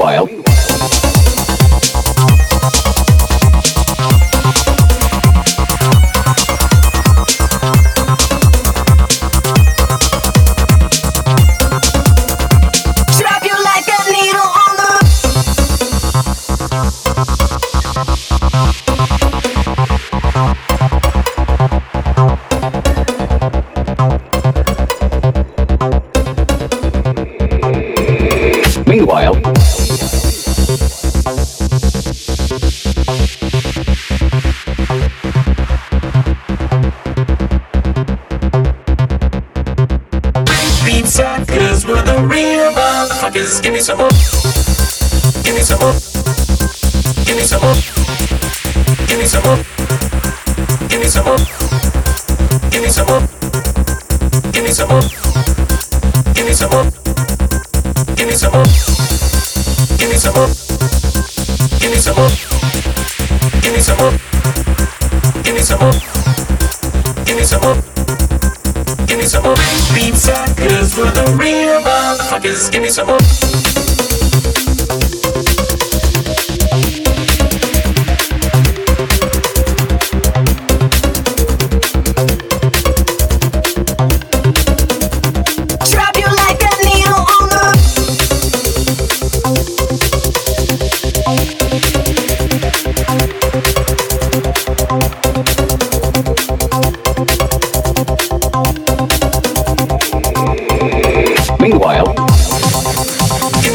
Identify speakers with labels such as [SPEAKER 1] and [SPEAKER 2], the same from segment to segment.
[SPEAKER 1] Meanwhile. Meanwhile, motherfuckers. Give me some more. Give me some more. Give me some more. Give me some more. Give me some more. Give me some more. Give me some more. Give me some more. Give me some more. Give me some more. Give me some more. Give me some more. Give me some more. Give me some more. Give me some more. Beats cause we're the real motherfuckers. Give me some more.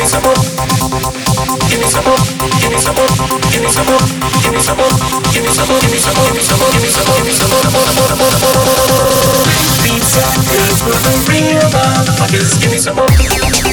[SPEAKER 1] Give me some more. Give me some more. Give me some more. Give me some more. Give me some more. Give me some more. Give me some more. Give me some more. Give me some more. Give me some more. More, more, more, more, more, more. Beats cause we're the real motherfuckers. Give me some more.